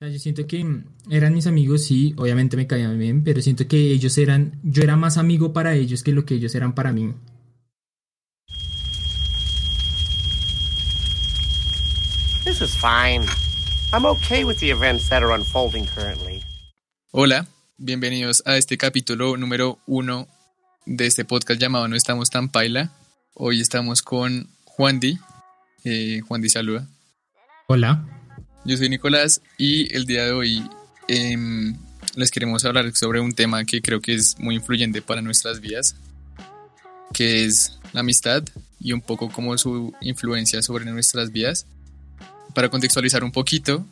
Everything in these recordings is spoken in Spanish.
yo siento que eran mis amigos, sí, obviamente me caían bien, pero siento que ellos eran, yo era más amigo para ellos que lo que ellos eran para mí. This is fine. I'm okay with the events that are unfolding currently. Hola, bienvenidos a este capítulo número uno de este podcast llamado No estamos tan paila. Hoy estamos con Juan Di. Eh, Juan Di saluda. Hola. Yo soy Nicolás y el día de hoy em, les queremos hablar sobre un tema que creo que es muy influyente para nuestras vidas, que es la amistad y un poco como su influencia sobre nuestras vidas. Para contextualizar un poquito,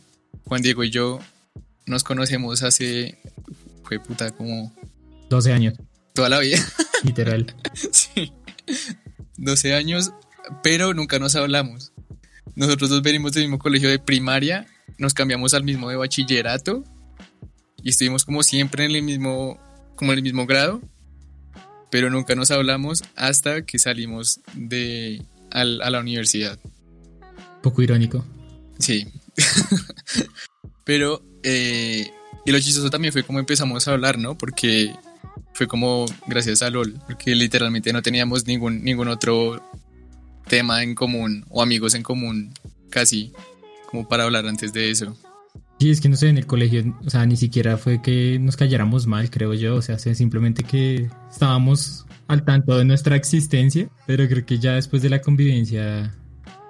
Juan Diego y yo nos conocemos hace, fue puta, como... 12 años. Toda la vida. Literal. sí. 12 años, pero nunca nos hablamos. Nosotros dos venimos del mismo colegio de primaria, nos cambiamos al mismo de bachillerato y estuvimos como siempre en el mismo, como en el mismo grado, pero nunca nos hablamos hasta que salimos de a la universidad. Poco irónico. Sí. Pero, eh, y lo chistoso también fue como empezamos a hablar, ¿no? Porque fue como gracias a LOL, porque literalmente no teníamos ningún, ningún otro tema en común o amigos en común, casi, como para hablar antes de eso. Sí, es que no sé, en el colegio, o sea, ni siquiera fue que nos calláramos mal, creo yo, o sea, simplemente que estábamos al tanto de nuestra existencia, pero creo que ya después de la convivencia,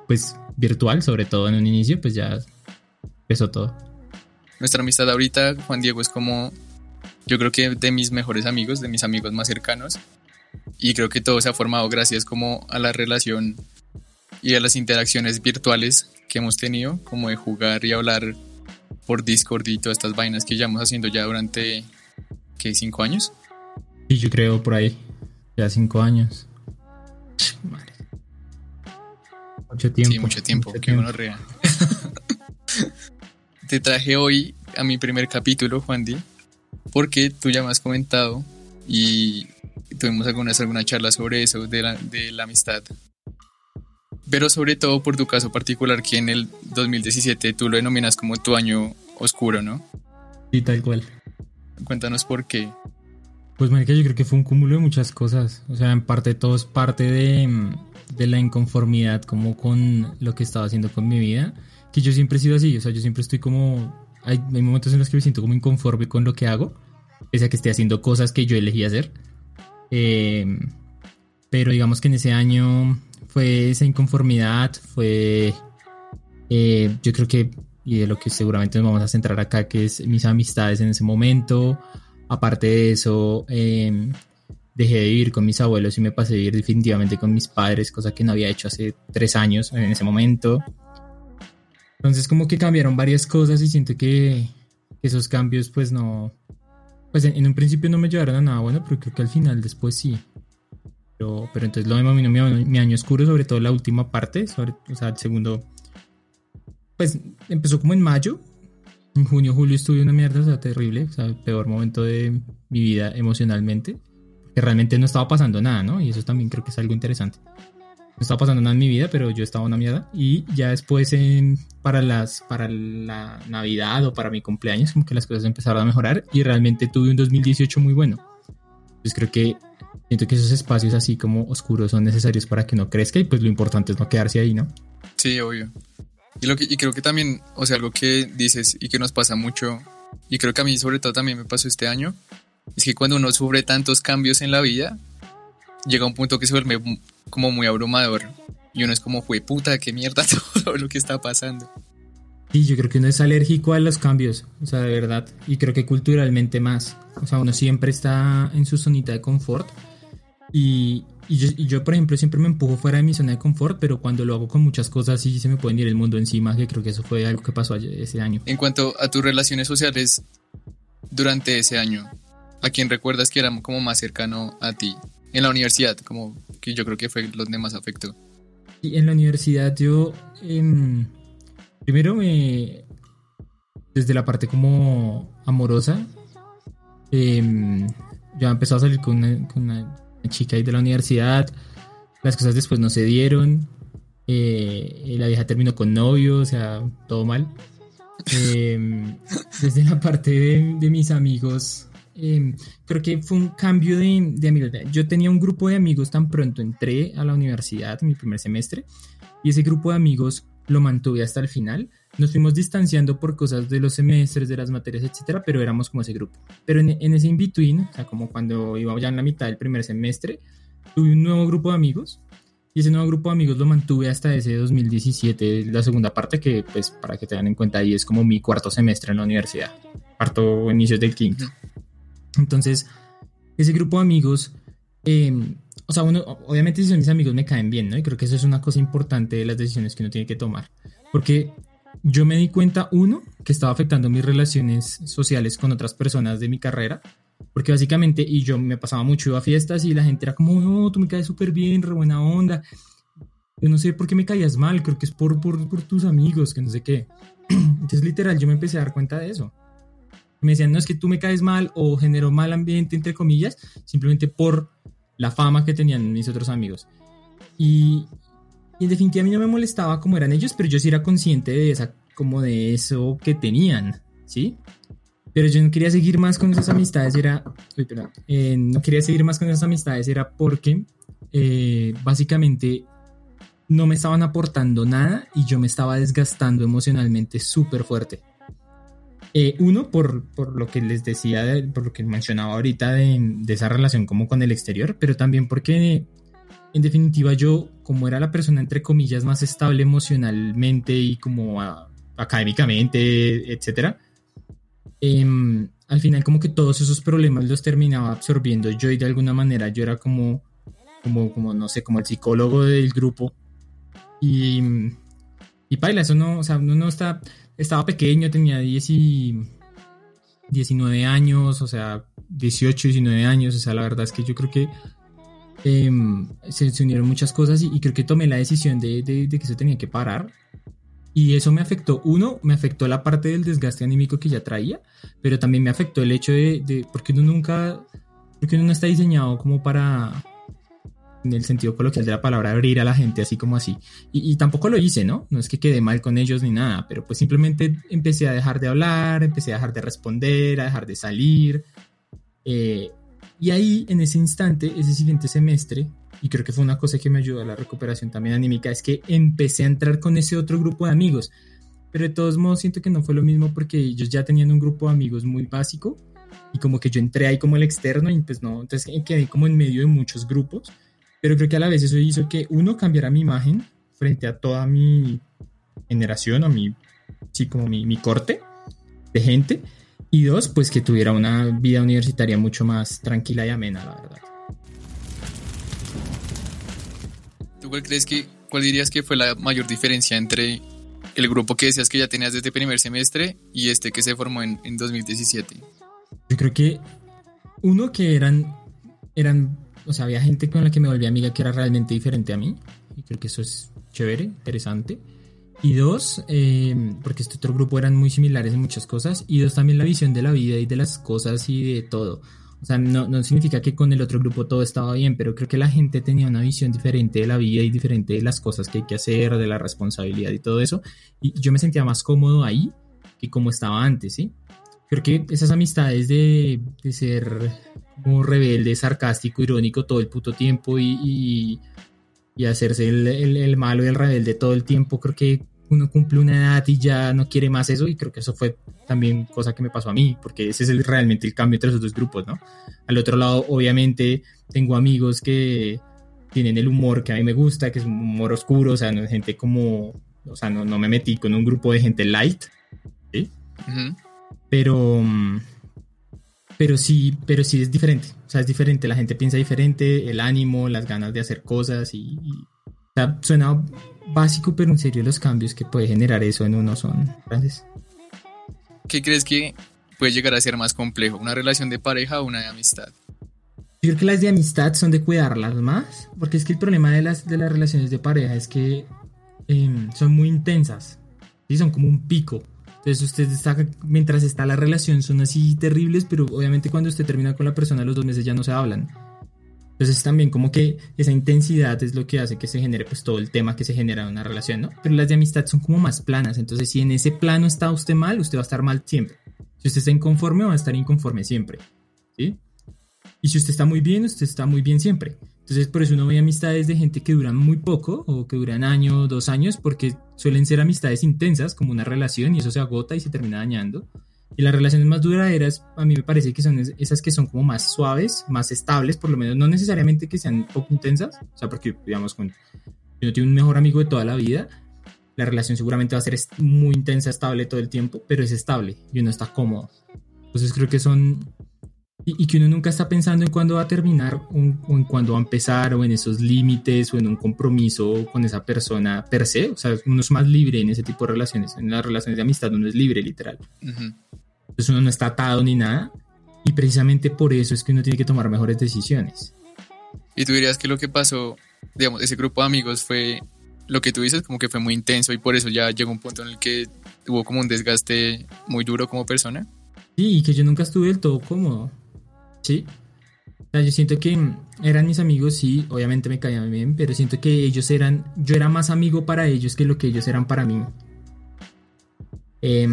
pues virtual, sobre todo en un inicio, pues ya empezó todo. Nuestra amistad ahorita, Juan Diego, es como, yo creo que de mis mejores amigos, de mis amigos más cercanos, y creo que todo se ha formado gracias como a la relación y a las interacciones virtuales que hemos tenido, como de jugar y hablar por Discord y todas estas vainas que llevamos haciendo ya durante, ¿qué? ¿Cinco años? Sí, yo creo por ahí, ya cinco años. Mucho tiempo. Sí, mucho tiempo, rea. Te traje hoy a mi primer capítulo, Juan Di, porque tú ya me has comentado y tuvimos algunas, alguna charla sobre eso, de la, de la amistad. Pero sobre todo por tu caso particular, que en el 2017 tú lo denominas como tu año oscuro, ¿no? Sí, tal cual. Cuéntanos por qué. Pues, marica, yo creo que fue un cúmulo de muchas cosas. O sea, en parte todo es parte de, de la inconformidad como con lo que estaba haciendo con mi vida. Que yo siempre he sido así. O sea, yo siempre estoy como... Hay, hay momentos en los que me siento como inconforme con lo que hago. Pese a que esté haciendo cosas que yo elegí hacer. Eh, pero digamos que en ese año fue esa inconformidad, fue, eh, yo creo que, y de lo que seguramente nos vamos a centrar acá, que es mis amistades en ese momento. Aparte de eso, eh, dejé de vivir con mis abuelos y me pasé a vivir definitivamente con mis padres, cosa que no había hecho hace tres años en ese momento. Entonces como que cambiaron varias cosas y siento que esos cambios pues no, pues en, un principio no me llevaron a nada bueno, pero creo que al final después sí. Pero, pero entonces lo denomino mi, mi año oscuro, sobre todo la última parte, sobre, o sea, el segundo, pues empezó como en mayo, en junio, julio estuve una mierda, o sea, terrible, o sea, el peor momento de mi vida emocionalmente, que realmente no estaba pasando nada, ¿no? Y eso también creo que es algo interesante no estaba pasando nada en mi vida, pero yo estaba una mierda. Y ya después, para, las, para la Navidad o para mi cumpleaños, como que las cosas empezaron a mejorar y realmente tuve un 2018 muy bueno. Pues creo que siento que esos espacios así como oscuros son necesarios para que no crezca y pues lo importante es no quedarse ahí, ¿no? Sí, obvio. Y, lo que, y creo que también, o sea, algo que dices y que nos pasa mucho, y creo que a mí sobre todo también me pasó este año, es que cuando uno sufre tantos cambios en la vida, llega un punto que se vuelve como muy abrumador. Y uno es como, fue puta, qué mierda todo lo que está pasando. Sí, yo creo que uno es alérgico a los cambios, o sea, de verdad. Y creo que culturalmente más. O sea, uno siempre está en su zonita de confort. Y, y, yo, por ejemplo, siempre me empujo fuera de mi zona de confort, pero cuando lo hago con muchas cosas, sí se me puede ir el mundo encima, que creo que eso fue algo que pasó ese año. En cuanto a tus relaciones sociales durante ese año, ¿a quién recuerdas que era como más cercano a ti? En la universidad, como que yo creo que fue donde más afectó. Y en la universidad yo, em, primero me, desde la parte como amorosa, eh, ya empezó a salir con una, chica ahí de la universidad, las cosas después no se dieron, eh, la vieja terminó con novio, o sea, todo mal. Em, desde la parte de, mis amigos, em, creo que fue un cambio de, de amigos. Yo tenía un grupo de amigos tan pronto entré a la universidad, mi primer semestre, y ese grupo de amigos lo mantuve hasta el final. Nos fuimos distanciando por cosas de los semestres, de las materias, etcétera, pero éramos como ese grupo. Pero en, en ese in-between, o sea, como cuando iba ya en la mitad del primer semestre, tuve un nuevo grupo de amigos y ese nuevo grupo de amigos lo mantuve hasta ese 2017, la segunda parte que, pues, para que tengan en cuenta ahí, es como mi cuarto semestre en la universidad, cuarto inicio del quinto. Entonces, ese grupo de amigos, em, o sea, uno, obviamente si son mis amigos me caen bien, ¿no? Y creo que eso es una cosa importante de las decisiones que uno tiene que tomar. Porque yo me di cuenta, uno, que estaba afectando mis relaciones sociales con otras personas de mi carrera porque básicamente, y yo me pasaba mucho, a fiestas y la gente era como, no, tú me caes súper bien, re buena onda. Yo no sé por qué me caías mal, creo que es por, por, por tus amigos, que no sé qué. Entonces, literal, yo me empecé a dar cuenta de eso. Me decían, no es que tú me caes mal o generó mal ambiente, entre comillas, simplemente por la fama que tenían mis otros amigos. Y, y en definitiva a mí no me molestaba como eran ellos, pero yo sí era consciente de esa, como de eso que tenían, ¿sí? pero yo no quería seguir más con esas amistades, era, eh, no quería seguir más con esas amistades, era porque eh, básicamente no me estaban aportando nada y yo me estaba desgastando emocionalmente súper fuerte. Eh, uno, por, por, lo que les decía, por lo que mencionaba ahorita de, de, esa relación como con el exterior, pero también porque en definitiva yo, como era la persona entre comillas más estable emocionalmente y como académicamente, etcétera, Em, al final como que todos esos problemas los terminaba absorbiendo yo y de alguna manera yo era como, como, como no sé, como el psicólogo del grupo. Y, y paila, eso no, o sea, uno no está, estaba pequeño, tenía 10 y 19 años, o sea, 18, 19 años, o sea, la verdad es que yo creo que em, se, unieron muchas cosas y, creo que tomé la decisión de, de, de que eso tenía que parar. Y eso me afectó, uno, me afectó la parte del desgaste anímico que ya traía, pero también me afectó el hecho de, porque uno nunca, porque uno no está diseñado como para, en el sentido coloquial de la palabra, abrir a la gente así como así. Y, tampoco lo hice, ¿no? No es que quede mal con ellos ni nada, pero pues simplemente empecé a dejar de hablar, empecé a dejar de responder, a dejar de salir. Eh, y ahí, en ese instante, ese siguiente semestre, y creo que fue una cosa que me ayudó a la recuperación también anímica, es que empecé a entrar con ese otro grupo de amigos. Pero de todos modos siento que no fue lo mismo porque ellos ya tenían un grupo de amigos muy básico y como que yo entré ahí como el externo y pues no, entonces quedé como en medio de muchos grupos. Pero creo que a la vez eso hizo que uno cambiara mi imagen frente a toda mi generación o mi, sí, como mi, mi corte de gente. Y dos, pues que tuviera una vida universitaria mucho más tranquila y amena, la verdad. ¿Tú cuál crees que, cuál dirías que fue la mayor diferencia entre el grupo que decías que ya tenías desde primer semestre y este que se formó en, en 2017? Yo creo que uno que eran, eran, o sea, había gente con la que me volví amiga que era realmente diferente a mí. Y creo que eso es chévere, interesante. Y dos, eh, porque este otro grupo eran muy similares en muchas cosas. Y dos, también la visión de la vida y de las cosas y de todo. O sea, no, no, significa que con el otro grupo todo estaba bien, pero creo que la gente tenía una visión diferente de la vida y diferente de las cosas que hay que hacer, de la responsabilidad y todo eso. Y yo me sentía más cómodo ahí que como estaba antes, ¿sí? Creo que esas amistades de, de ser como rebelde, sarcástico, irónico todo el puto tiempo y, y, hacerse el, el, el, malo y el rebelde todo el tiempo, creo que uno cumple una edad y ya no quiere más eso y creo que eso fue también cosa que me pasó a mí, porque ese es realmente el cambio entre esos dos grupos, ¿no? Al otro lado, obviamente, tengo amigos que tienen el humor que a mí me gusta, que es un humor oscuro, o sea, no es gente como, o sea, no, no me metí con un grupo de gente light, ¿sí? Pero, pero sí, pero sí es diferente, o sea, es diferente, la gente piensa diferente, el ánimo, las ganas de hacer cosas y, y o sea, suena básico, pero en serio los cambios que puede generar eso en uno son grandes. ¿Qué crees que puede llegar a ser más complejo? ¿Una relación de pareja o una de amistad? Yo creo que las de amistad son de cuidarlas más, porque es que el problema de las, de las relaciones de pareja es que em, son muy intensas, y son como un pico. Entonces usted está, mientras está la relación son así terribles, pero obviamente cuando usted termina con la persona los dos meses ya no se hablan. Entonces también como que esa intensidad es lo que hace que se genere pues todo el tema que se genera en una relación, ¿no? Pero las de amistad son como más planas, entonces si en ese plano está usted mal, usted va a estar mal siempre. Si usted está inconforme, va a estar inconforme siempre, ¿sí? Y si usted está muy bien, usted está muy bien siempre. Entonces por eso uno ve amistades de gente que duran muy poco o que duran año, dos años, porque suelen ser amistades intensas como una relación y eso se agota y se termina dañando. Y las relaciones más duraderas, a mí me parece que son esas que son como más suaves, más estables, por lo menos no necesariamente que sean poco intensas, o sea, porque, digamos, cuando uno tiene un mejor amigo de toda la vida, la relación seguramente va a ser muy intensa, estable todo el tiempo, pero es estable y uno está cómodo. Entonces creo que son y, que uno nunca está pensando en cuándo va a terminar o en cuándo va a empezar o en esos límites o en un compromiso con esa persona per se. O sea, uno es más libre en ese tipo de relaciones. En las relaciones de amistad uno es libre, literal. Entonces uno no está atado ni nada. Y precisamente por eso es que uno tiene que tomar mejores decisiones. Y tú dirías que lo que pasó, digamos, ese grupo de amigos fue lo que tú dices, como que fue muy intenso y por eso ya llegó un punto en el que hubo como un desgaste muy duro como persona. Sí, y que yo nunca estuve del todo cómodo. Sí. O sea, yo siento que eran mis amigos, sí, obviamente me caían bien, pero siento que ellos eran, yo era más amigo para ellos que lo que ellos eran para mí. Eh,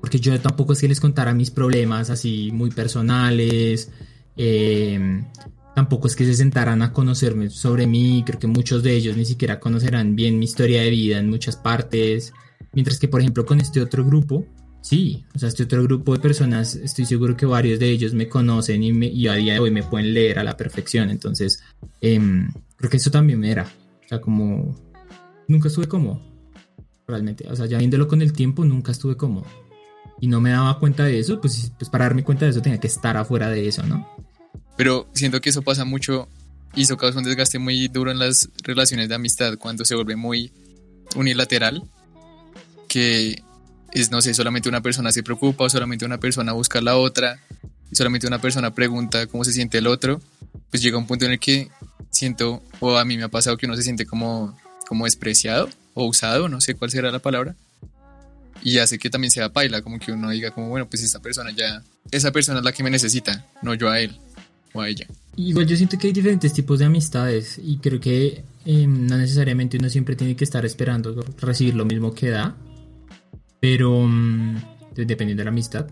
Porque yo tampoco es que les contara mis problemas así muy personales. Em, tampoco es que se sentaran a conocerme sobre mí. Creo que muchos de ellos ni siquiera conocerán bien mi historia de vida en muchas partes. Mientras que, por ejemplo, con este otro grupo, Sí, o sea, este otro grupo de personas, estoy seguro que varios de ellos me conocen y, a día de hoy me pueden leer a la perfección. Entonces, em, creo que eso también me era. O sea, como nunca estuve cómodo, realmente. O sea, ya viéndolo con el tiempo, nunca estuve cómodo. Y no me daba cuenta de eso, pues, pues para darme cuenta de eso tenía que estar afuera de eso, ¿no? Pero siento que eso pasa mucho y eso causa un desgaste muy duro en las relaciones de amistad cuando se vuelve muy unilateral. Que es, no sé, solamente una persona se preocupa o solamente una persona busca a la otra y solamente una persona pregunta cómo se siente el otro, pues llega un punto en el que siento, o a mí me ha pasado que uno se siente como, como despreciado o usado, no sé cuál será la palabra, y hace que también sea paila, como que uno diga como, bueno, pues esta persona ya, esa persona es la que me necesita, no yo a él o a ella. Igual yo siento que hay diferentes tipos de amistades y creo que em, no necesariamente uno siempre tiene que estar esperando recibir lo mismo que da, pero mm, dependiendo de la amistad.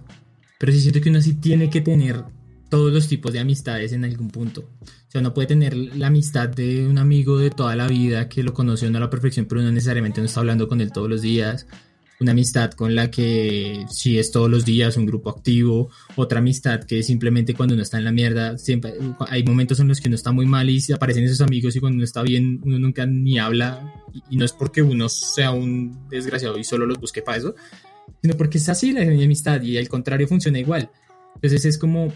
Pero sí siento que uno sí tiene que tener todos los tipos de amistades en algún punto. O sea, uno puede tener la amistad de un amigo de toda la vida que lo conoce a la perfección, pero no necesariamente no está hablando con él todos los días. Una amistad con la que sí es todos los días un grupo activo. Otra amistad que simplemente cuando uno está en la mierda, siempre hay momentos en los que uno está muy mal y aparecen esos amigos y cuando uno está bien uno nunca ni habla. Y, no es porque uno sea un desgraciado y solo los busque para eso, sino porque es así la amistad y al contrario funciona igual. Entonces es como,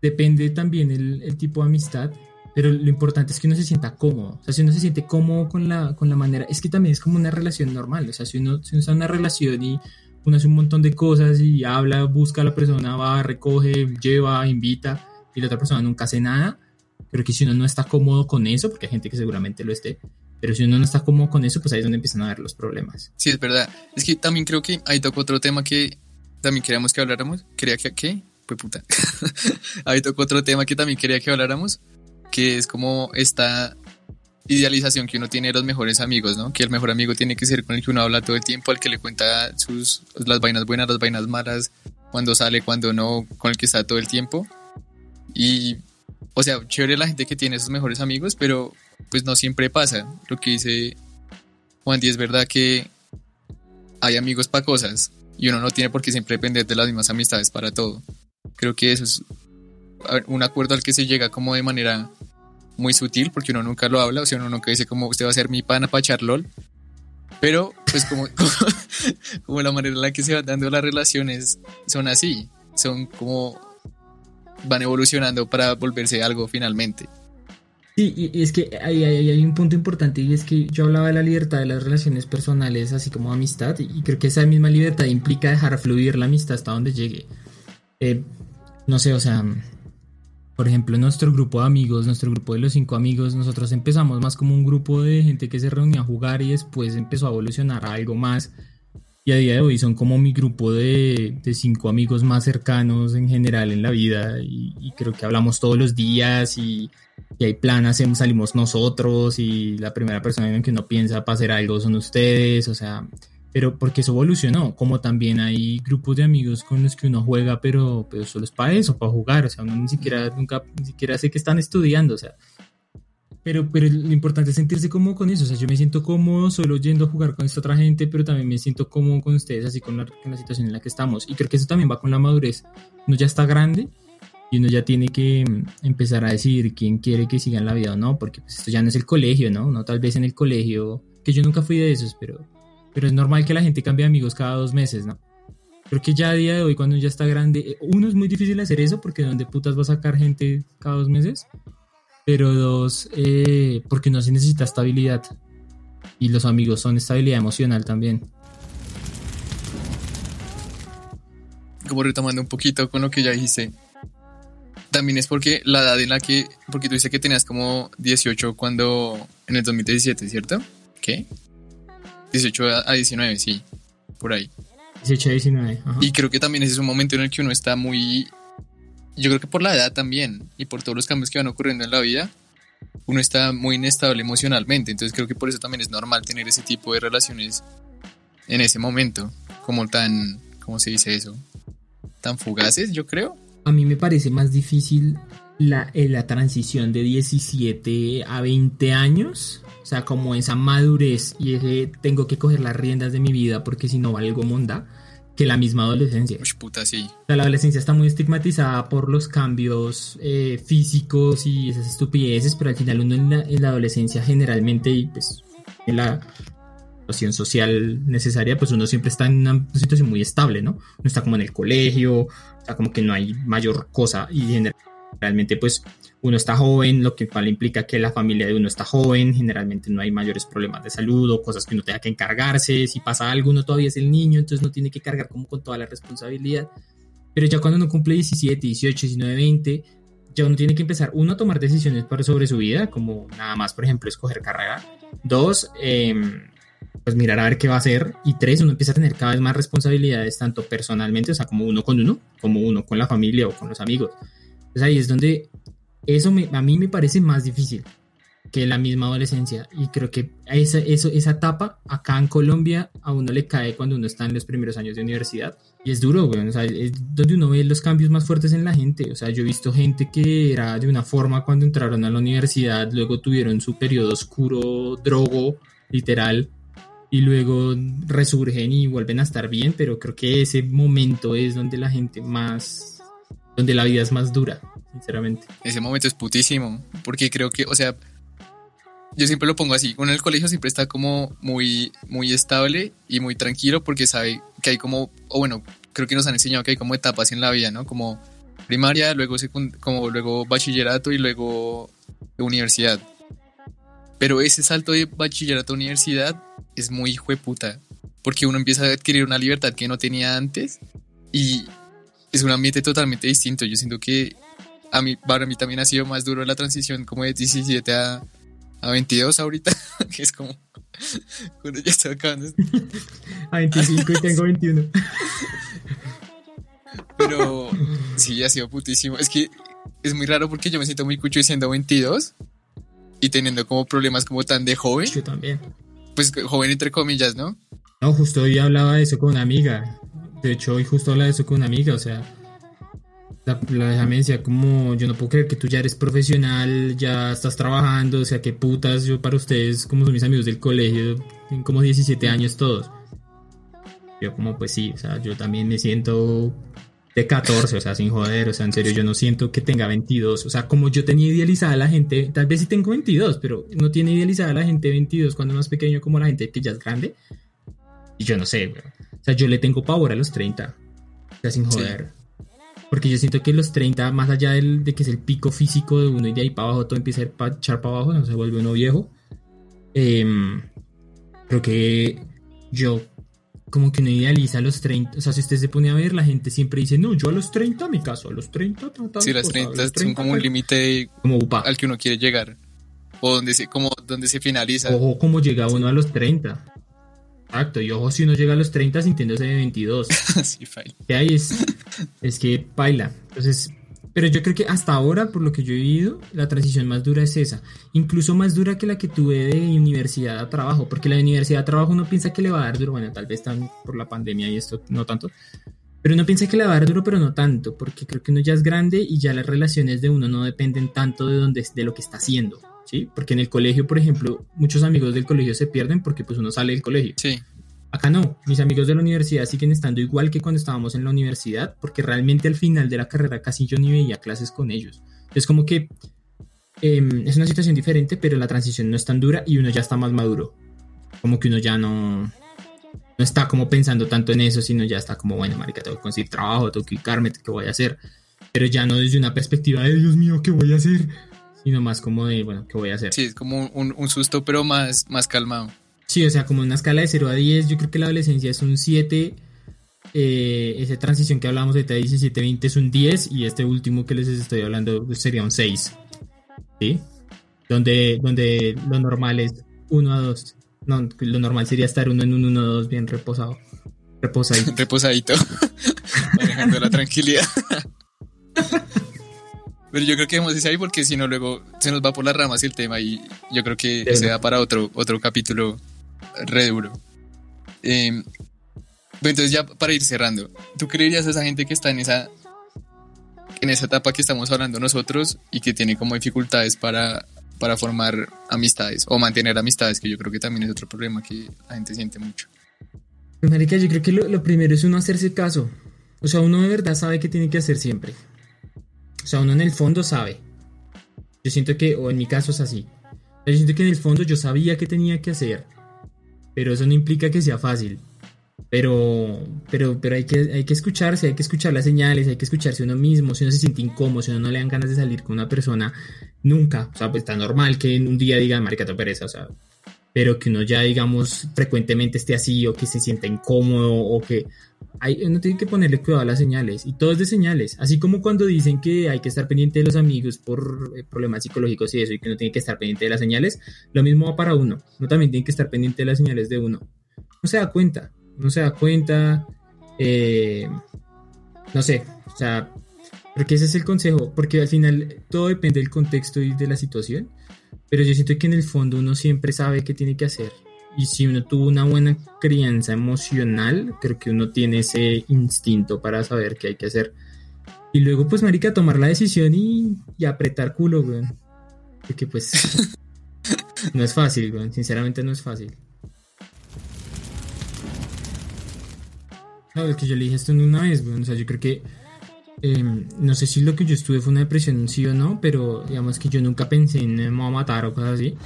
depende también el, el tipo de amistad pero lo importante es que uno se sienta cómodo. O sea, si uno se siente cómodo con la, con la manera, es que también es como una relación normal. O sea, si uno, si uno está en una relación y uno hace un montón de cosas y habla, busca a la persona, va, recoge, lleva, invita y la otra persona nunca hace nada, pero que si uno no está cómodo con eso, porque hay gente que seguramente lo esté, pero si uno no está cómodo con eso, pues ahí es donde empiezan a ver los problemas. Sí, es verdad. Es que también creo que ahí tocó otro tema que también queríamos que habláramos. Quería que, ¿qué? Pues puta. ahí tocó otro tema que también quería que habláramos que es como esta idealización que uno tiene de los mejores amigos, ¿no? Que el mejor amigo tiene que ser con el que uno habla todo el tiempo, al que le cuenta sus las vainas buenas, las vainas malas, cuando sale, cuando no, con el que está todo el tiempo. Y o sea, chévere la gente que tiene esos mejores amigos, pero pues no siempre pasa. Lo que dice Juan es verdad que hay amigos para cosas y uno no tiene por qué siempre depender de las mismas amistades para todo. Creo que eso es un acuerdo al que se llega como de manera muy sutil, porque uno nunca lo habla, o sea, uno nunca dice como usted va a ser mi pana para echar LOL. Pero, pues, como, como, la manera en la que se van dando las relaciones son así, son como van evolucionando para volverse algo finalmente. Sí, y es que hay, hay, un punto importante y es que yo hablaba de la libertad de las relaciones personales, así como amistad, y creo que esa misma libertad implica dejar fluir la amistad hasta donde llegue. Eh, no sé, o sea, por ejemplo, nuestro grupo de amigos, nuestro grupo de los cinco amigos, nosotros empezamos más como un grupo de gente que se reunía a jugar y después empezó a evolucionar a algo más. Y a día de hoy son como mi grupo de, de cinco amigos más cercanos en general en la vida y, y creo que hablamos todos los días y, y hay plan, hacemos, salimos nosotros y la primera persona en que uno piensa para hacer algo son ustedes, o sea, pero porque eso evolucionó, como también hay grupos de amigos con los que uno juega, pero, pero solo es para eso, para jugar, o sea, uno ni siquiera, nunca, ni siquiera sé que están estudiando, o sea, pero, pero lo importante es sentirse cómodo con eso. O sea, yo me siento cómodo solo yendo a jugar con esta otra gente, pero también me siento cómodo con ustedes, así con la, con la situación en la que estamos. Y creo que eso también va con la madurez. Uno ya está grande y uno ya tiene que mm, empezar a decidir quién quiere que siga en la vida o no, porque pues, esto ya no es el colegio, ¿no? No tal vez en el colegio, que yo nunca fui de esos, pero, pero es normal que la gente cambie de amigos cada dos meses, ¿no? Creo que ya a día de hoy, cuando ya está grande, uno es muy difícil hacer eso, porque ¿dónde putas va a sacar gente cada dos meses? pero dos, eh, porque no se necesita estabilidad. Y los amigos son estabilidad emocional también. Como retomando un poquito con lo que ya dijiste, también es porque la edad en la que, porque tú dices que tenías como 18 cuando, en el 2017, ¿cierto? ¿Qué? 18 a 19, sí, por ahí. 18 a 19. Ajá. Y creo que también ese es un momento en el que uno está muy yo creo que por la edad también y por todos los cambios que van ocurriendo en la vida, uno está muy inestable emocionalmente. Entonces creo que por eso también es normal tener ese tipo de relaciones en ese momento, como tan, ¿cómo se dice eso? Tan fugaces, yo creo. A mí me parece más difícil la, eh, la transición de 17 a 20 años. O sea, como esa madurez y ese tengo que coger las riendas de mi vida porque si no valgo monda que la misma adolescencia. Uy, puta, sí. O sea, la adolescencia está muy estigmatizada por los cambios eh, físicos y esas estupideces, pero al final uno en la, en la, adolescencia generalmente y pues en la situación social necesaria, pues uno siempre está en una situación muy estable, ¿no? No está como en el colegio, o sea, como que no hay mayor cosa y generalmente pues uno está joven, lo que cual implica que la familia de uno está joven, generalmente no hay mayores problemas de salud o cosas que uno tenga que encargarse, si pasa algo uno todavía es el niño, entonces no tiene que cargar como con toda la responsabilidad, pero ya cuando uno cumple 17, 18, 19, 20, ya uno tiene que empezar, uno, a tomar decisiones sobre su vida, como nada más, por ejemplo, escoger carrera, dos, eh, pues mirar a ver qué va a hacer, y tres, uno empieza a tener cada vez más responsabilidades, tanto personalmente, o sea, como uno con uno, como uno con la familia o con los amigos. Entonces ahí es donde eso a mí me parece más difícil que la misma adolescencia. Y creo que esa, eso, esa etapa acá en Colombia a uno le cae cuando uno está en los primeros años de universidad. Y es duro, güey. O sea, es donde uno ve los cambios más fuertes en la gente. O sea, yo he visto gente que era de una forma cuando entraron a la universidad, luego tuvieron su periodo oscuro, drogo, literal. Y luego resurgen y vuelven a estar bien, pero creo que ese momento es donde la gente más, donde la vida es más dura sinceramente. Ese momento es putísimo, porque creo que, o sea, yo siempre lo pongo así, uno en el colegio siempre está como muy, muy estable y muy tranquilo porque sabe que hay como, o bueno, creo que nos han enseñado que hay como etapas en la vida, ¿no? Como primaria, luego como luego bachillerato y luego universidad. Pero ese salto de bachillerato a universidad es muy hijo de puta, porque uno empieza a adquirir una libertad que no tenía antes y es un ambiente totalmente distinto. Yo siento que a mí, para mí también ha sido más duro la transición como de 17 a, a 22 ahorita, que es como cuando ya estoy acabando. a 25 y tengo 21. Pero sí, ha sido putísimo. Es que es muy raro porque yo me siento muy cucho siendo 22 y teniendo como problemas como tan de joven. Yo también. Pues joven entre comillas, ¿no? No, justo hoy hablaba de eso con una amiga. De hecho, hoy justo hablaba de eso con una amiga, o sea, la, la como, yo no puedo creer que tú ya eres profesional, ya estás trabajando, o sea, qué putas, yo para ustedes, como son mis amigos del colegio, tienen como 17 años todos. Yo como, pues sí, o sea, yo también me siento de 14, o sea, sin joder, o sea, en serio, yo no siento que tenga 22, o sea, como yo tenía idealizada la gente, tal vez sí tengo 22, pero no tiene idealizada la gente 22 cuando más pequeño como la gente que ya es grande. Y yo no sé, güey. O sea, yo le tengo pavor a los 30, o sea, sin joder. Sí. Porque yo siento que los 30, más allá del, de que es el pico físico de uno y de ahí para abajo todo empieza a echar para abajo, no se vuelve uno viejo. Eh, creo que yo, como que uno idealiza a los 30. O sea, si usted se pone a ver, la gente siempre dice, no, yo a los 30 me caso, a los 30, tal, tal Sí, las 30, cosa, 30 son como un límite al que uno quiere llegar. O donde se, como donde se finaliza. Ojo, como llega uno a los 30. Exacto, y ojo si uno llega a los 30 sintiéndose de 22. sí, ahí es, es que baila. Entonces, pero yo creo que hasta ahora, por lo que yo he vivido, la transición más dura es esa. Incluso más dura que la que tuve de universidad a trabajo, porque la universidad a trabajo uno piensa que le va a dar duro, bueno, tal vez están por la pandemia y esto no tanto, pero uno piensa que le va a dar duro, pero no tanto, porque creo que uno ya es grande y ya las relaciones de uno no dependen tanto de, donde, de lo que está haciendo, ¿sí? Porque en el colegio, por ejemplo, muchos amigos del colegio se pierden porque pues uno sale del colegio. Sí. Acá no, mis amigos de la universidad siguen estando igual que cuando estábamos en la universidad, porque realmente al final de la carrera casi yo ni veía clases con ellos. Es como que em, es una situación diferente, pero la transición no es tan dura y uno ya está más maduro. Como que uno ya no, no está como pensando tanto en eso, sino ya está como, bueno, marica, tengo que conseguir trabajo, tengo que ubicarme, ¿qué voy a hacer? Pero ya no desde una perspectiva de, Dios mío, ¿qué voy a hacer? Sino más como de, bueno, ¿qué voy a hacer? Sí, es como un, un susto, pero más, más calmado. Sí, o sea, como una escala de 0 a 10, yo creo que la adolescencia es un 7, eh, esa transición que hablábamos de 17, 20 es un 10 y este último que les estoy hablando sería un 6. ¿Sí? Donde, donde lo normal es 1 a 2. No, lo normal sería estar uno en un 1 2 bien reposado. Reposadito. Reposadito. Manejando la tranquilidad. Pero yo creo que debemos decir ahí porque si no luego se nos va por las ramas el tema y yo creo que se da para otro, otro capítulo re duro. Eh, entonces ya para ir cerrando, ¿tú creerías a esa gente que está en esa en esa etapa que estamos hablando nosotros y que tiene como dificultades para para formar amistades o mantener amistades, que yo creo que también es otro problema que la gente siente mucho. Marica, yo creo que lo, primero es uno hacerse caso. O sea, uno de verdad sabe qué tiene que hacer siempre. O sea, uno en el fondo sabe. Yo siento que, o en mi caso es así. Yo siento que en el fondo yo sabía qué tenía que hacer. Pero eso no implica que sea fácil. Pero, pero, pero hay, que, hay que escucharse, hay que escuchar las señales, hay que escucharse uno mismo. Si uno se siente incómodo, si uno no le dan ganas de salir con una persona, nunca. O sea, pues está normal que en un día diga, marica, te pereza, o sea. Pero que uno ya, digamos, frecuentemente esté así o que se sienta incómodo o que hay, uno tiene que ponerle cuidado a las señales y todo es de señales. Así como cuando dicen que hay que estar pendiente de los amigos por eh, problemas psicológicos y eso y que uno tiene que estar pendiente de las señales, lo mismo va para uno. Uno también tiene que estar pendiente de las señales de uno. No se da cuenta, no se da cuenta. Eh, no sé, o sea, porque ese es el consejo, porque al final todo depende del contexto y de la situación, pero yo siento que en el fondo uno siempre sabe qué tiene que hacer. Y si uno tuvo una buena crianza emocional, creo que uno tiene ese instinto para saber qué hay que hacer. Y luego, pues, marica, tomar la decisión y, apretar culo, güey. Porque, pues, no es fácil, güey. Sinceramente no es fácil. No, es que yo le dije esto en una vez, güey. O sea, yo creo que Em, no sé si lo que yo estuve fue una depresión, sí o no, pero digamos que yo nunca pensé en me voy a matar o cosas así.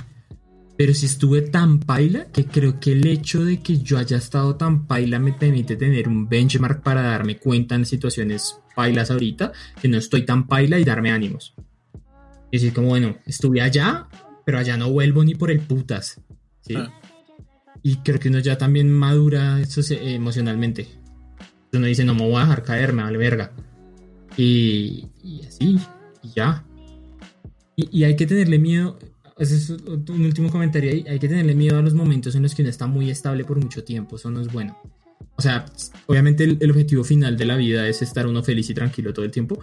Pero si estuve tan paila que creo que el hecho de que yo haya estado tan paila me permite tener un benchmark para darme cuenta en situaciones pailas ahorita, que no estoy tan paila y darme ánimos. Es decir, como bueno, estuve allá, pero allá no vuelvo ni por el putas. ¿sí? Ah. Y creo que uno ya también madura eso, emocionalmente. Uno dice, no me voy a dejar caer, me vale verga. Y, así, y ya. Y, hay que tenerle miedo, ese es un último comentario ahí, hay que tenerle miedo a los momentos en los que uno está muy estable por mucho tiempo, eso no es bueno. O sea, obviamente el, objetivo final de la vida es estar uno feliz y tranquilo todo el tiempo,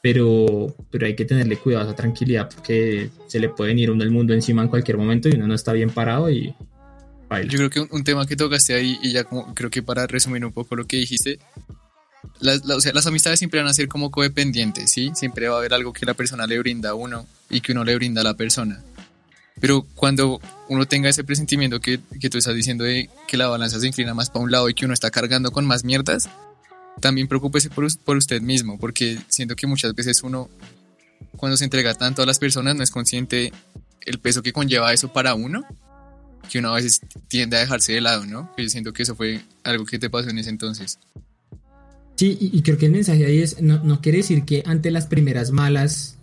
pero, pero hay que tenerle cuidado a esa tranquilidad porque se le puede venir uno el mundo encima en cualquier momento y uno no está bien parado y... Yo creo que un, tema que tocaste ahí y ya como creo que para resumir un poco lo que dijiste las, amistades siempre van a ser como codependientes, ¿sí? Siempre va a haber algo que la persona le brinda a uno y que uno le brinda a la persona. Pero cuando uno tenga ese presentimiento que, que tú estás diciendo de que la balanza se inclina más para un lado y que uno está cargando con más mierdas, también preocúpese por, por usted mismo, porque siento que muchas veces uno, cuando se entrega tanto a las personas, no es consciente el peso que conlleva eso para uno, que uno a veces tiende a dejarse de lado, ¿no? Yo siento que eso fue algo que te pasó en ese entonces. Sí, y, creo que el mensaje ahí es, no, no, quiere decir que ante las primeras malas,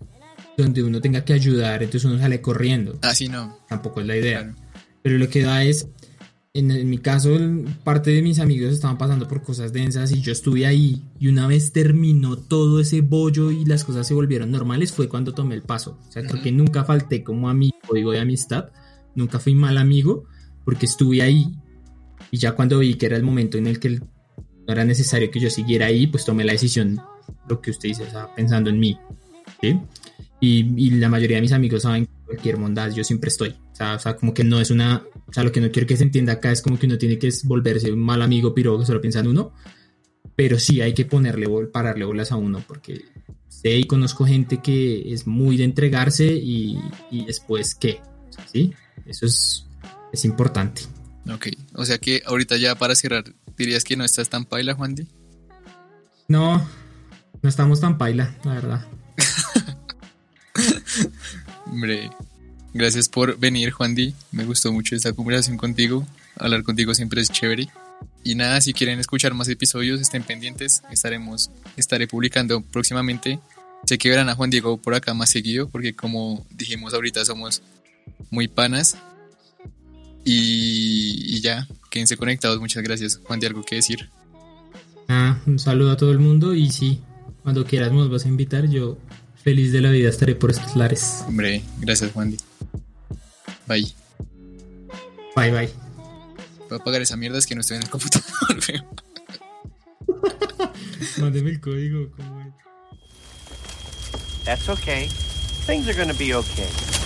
donde uno tenga que ayudar, entonces uno sale corriendo. Así ah, no. Tampoco es la idea. Pero lo que da es, en, mi caso, parte de mis amigos estaban pasando por cosas densas y yo estuve ahí. Y una vez terminó todo ese bollo y las cosas se volvieron normales, fue cuando tomé el paso. O sea, creo que nunca falté como amigo, digo, de amistad. Nunca fui mal amigo porque estuve ahí Y ya cuando vi que era el momento en el que no era necesario que yo siguiera ahí, pues tomé la decisión, lo que usted dice, o sea, pensando en mí. ¿sí? Y, y, la mayoría de mis amigos saben que cualquier bondad yo siempre estoy. O sea, o sea, como que no es una. O sea, lo que no quiero que se entienda acá es como que uno tiene que volverse un mal amigo piro que solo piensa en uno. Pero sí hay que ponerle, pararle bolas a uno, porque sé y conozco gente que es muy de entregarse y, y después qué. ¿Sí? Eso es, es importante. Ok, o sea que ahorita ya para cerrar, ¿dirías que no estás tan paila, Juan Di? No, no estamos tan paila, la verdad. Hombre, gracias por venir, Juan Di. Me gustó mucho esta conversación contigo. Hablar contigo siempre es chévere. Y nada, si quieren escuchar más episodios, estén pendientes. Estaremos, estaré publicando próximamente. Sé que verán a Juan Diego por acá más seguido, porque como dijimos ahorita, somos muy panas. Y, y ya, quédense conectados. Muchas gracias. Juan, ¿de algo que decir? Ah, un saludo a todo el mundo y sí, cuando quieras nos vas a invitar, yo feliz de la vida estaré por estos lares. Hombre, gracias Juan. Bye. Bye, bye. Voy a apagar esa mierda, es que no estoy en el computador. Mándeme el código, ¿cómo es? That's okay. Things are gonna be okay.